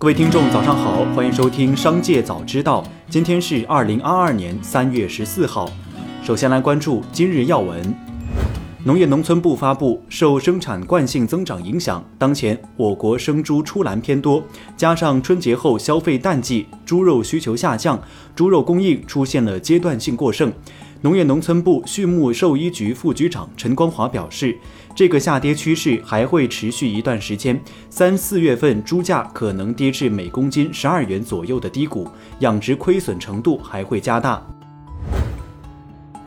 各位听众，早上好，欢迎收听《商界早知道》。今天是二零二二年三月十四号。首先来关注今日要闻。农业农村部发布，受生产惯性增长影响，当前我国生猪出栏偏多，加上春节后消费淡季，猪肉需求下降，猪肉供应出现了阶段性过剩。农业农村部畜牧兽医局副局长陈光华表示，这个下跌趋势还会持续一段时间，三四月份猪价可能跌至每公斤十二元左右的低谷，养殖亏损程度还会加大。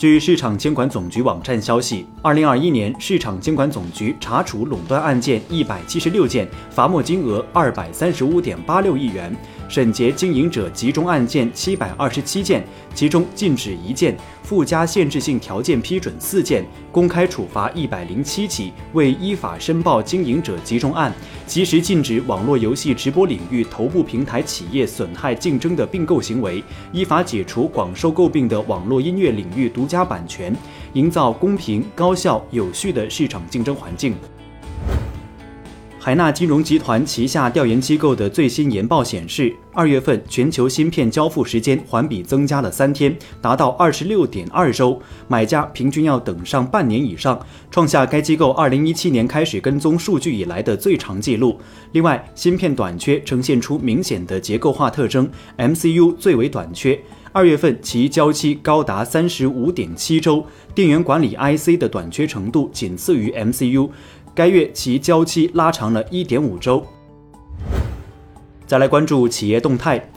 据市场监管总局网站消息，二零二一年市场监管总局查处垄断案件一百七十六件，罚没金额二百三十五点八六亿元。审结经营者集中案件七百二十七件，其中禁止一件，附加限制性条件批准四件，公开处罚一百零七起未依法申报经营者集中案，及时禁止网络游戏直播领域头部平台企业损害竞争的并购行为，依法解除广受诟病的网络音乐领域独加版权，营造公平、高效、有序的市场竞争环境。海纳金融集团旗下调研机构的最新研报显示，二月份全球芯片交付时间环比增加了三天，达到二十六点二周，买家平均要等上半年以上，创下该机构二零一七年开始跟踪数据以来的最长记录。另外，芯片短缺呈现出明显的结构化特征，MCU 最为短缺，二月份其交期高达三十五点七周，电源管理 IC 的短缺程度仅次于 MCU。该月其交期拉长了一点五周。再来关注企业动态。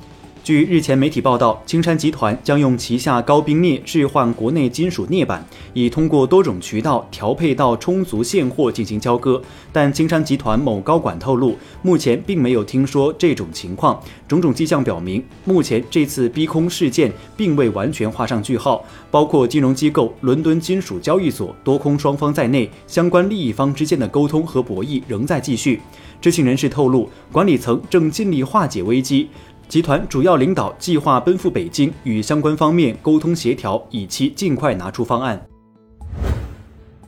据日前媒体报道，青山集团将用旗下高冰镍置换国内金属镍板，已通过多种渠道调配到充足现货进行交割。但青山集团某高管透露，目前并没有听说这种情况。种种迹象表明，目前这次逼空事件并未完全画上句号。包括金融机构、伦敦金属交易所、多空双方在内，相关利益方之间的沟通和博弈仍在继续。知情人士透露，管理层正尽力化解危机。集团主要领导计划奔赴北京，与相关方面沟通协调，以期尽快拿出方案。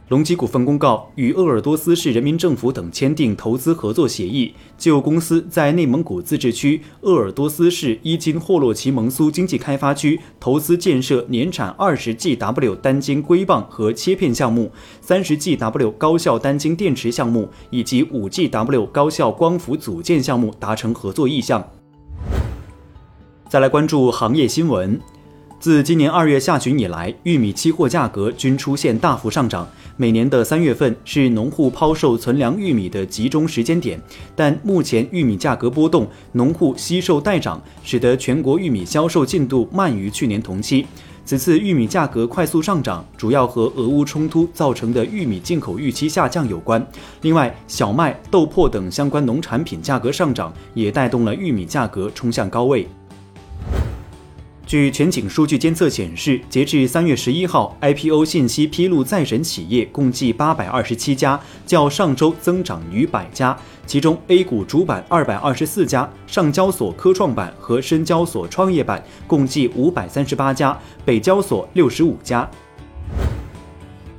隆基股份公告，与鄂尔多斯市人民政府等签订投资合作协议，就公司在内蒙古自治区鄂尔多斯市伊金霍洛旗蒙苏经济开发区投资建设年产二十 GW 单晶硅棒和切片项目、三十 GW 高效单晶电池项目以及五 GW 高效光伏组件项目达成合作意向。再来关注行业新闻。自今年二月下旬以来，玉米期货价格均出现大幅上涨。每年的三月份是农户抛售存粮玉米的集中时间点，但目前玉米价格波动，农户惜售待涨，使得全国玉米销售进度慢于去年同期。此次玉米价格快速上涨，主要和俄乌冲突造成的玉米进口预期下降有关。另外，小麦、豆粕等相关农产品价格上涨，也带动了玉米价格冲向高位。据全景数据监测显示，截至三月十一号，IPO 信息披露在审企业共计八百二十七家，较上周增长逾百家。其中，A 股主板二百二十四家，上交所科创板和深交所创业板共计五百三十八家，北交所六十五家。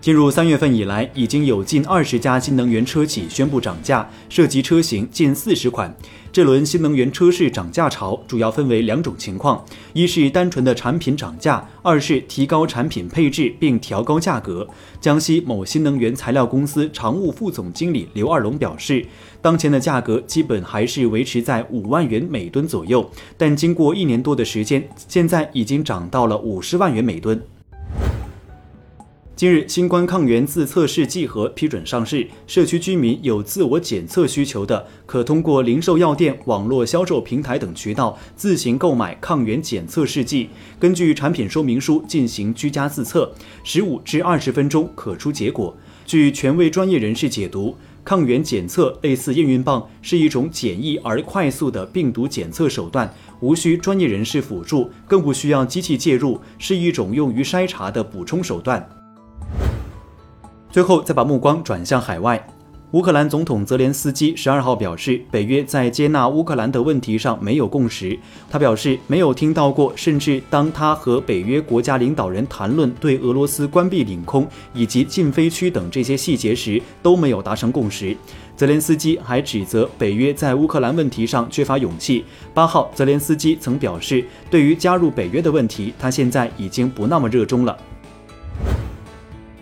进入三月份以来，已经有近二十家新能源车企宣布涨价，涉及车型近四十款。这轮新能源车市涨价潮主要分为两种情况：一是单纯的产品涨价，二是提高产品配置并调高价格。江西某新能源材料公司常务副总经理刘二龙表示，当前的价格基本还是维持在五万元每吨左右，但经过一年多的时间，现在已经涨到了五十万元每吨。近日，新冠抗原自测试剂盒批准上市，社区居民有自我检测需求的，可通过零售药店、网络销售平台等渠道自行购买抗原检测试剂，根据产品说明书进行居家自测，十五至二十分钟可出结果。据权威专业人士解读，抗原检测类似验孕棒，是一种简易而快速的病毒检测手段，无需专业人士辅助，更不需要机器介入，是一种用于筛查的补充手段。最后，再把目光转向海外。乌克兰总统泽连斯基十二号表示，北约在接纳乌克兰的问题上没有共识。他表示，没有听到过，甚至当他和北约国家领导人谈论对俄罗斯关闭领空以及禁飞区等这些细节时，都没有达成共识。泽连斯基还指责北约在乌克兰问题上缺乏勇气。八号，泽连斯基曾表示，对于加入北约的问题，他现在已经不那么热衷了。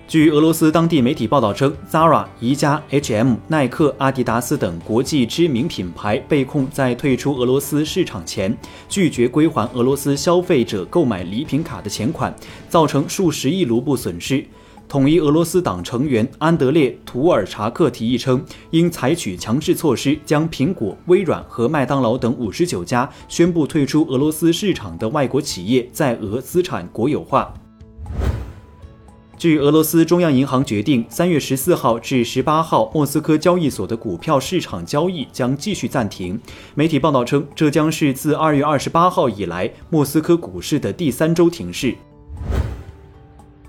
据俄罗斯当地媒体报道称，Zara、宜家、H&M、耐克、阿迪达斯等国际知名品牌被控在退出俄罗斯市场前拒绝归还俄罗斯消费者购买礼品卡的钱款，造成数十亿卢布损失。统一俄罗斯党成员安德烈·图尔查克提议称，应采取强制措施，将苹果、微软和麦当劳等五十九家宣布退出俄罗斯市场的外国企业在俄资产国有化。据俄罗斯中央银行决定，三月十四号至十八号，莫斯科交易所的股票市场交易将继续暂停。媒体报道称，这将是自二月二十八号以来莫斯科股市的第三周停市。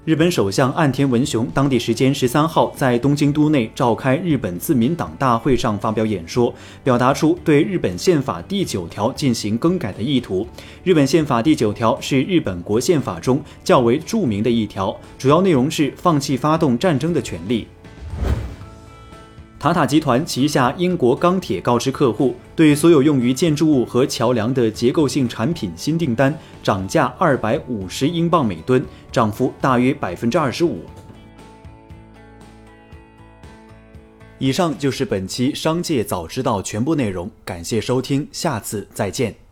日本首相岸田文雄当地时间十三号在东京都内召开日本自民党大会上发表演说，表达出对日本宪法第九条进行更改的意图。日本宪法第九条是日本国宪法中较为著名的一条，主要内容是放弃发动战争的权利。马塔集团旗下英国钢铁告知客户，对所有用于建筑物和桥梁的结构性产品新订单涨价二百五十英镑每吨，涨幅大约百分之二十五。以上就是本期《商界早知道》全部内容，感谢收听，下次再见。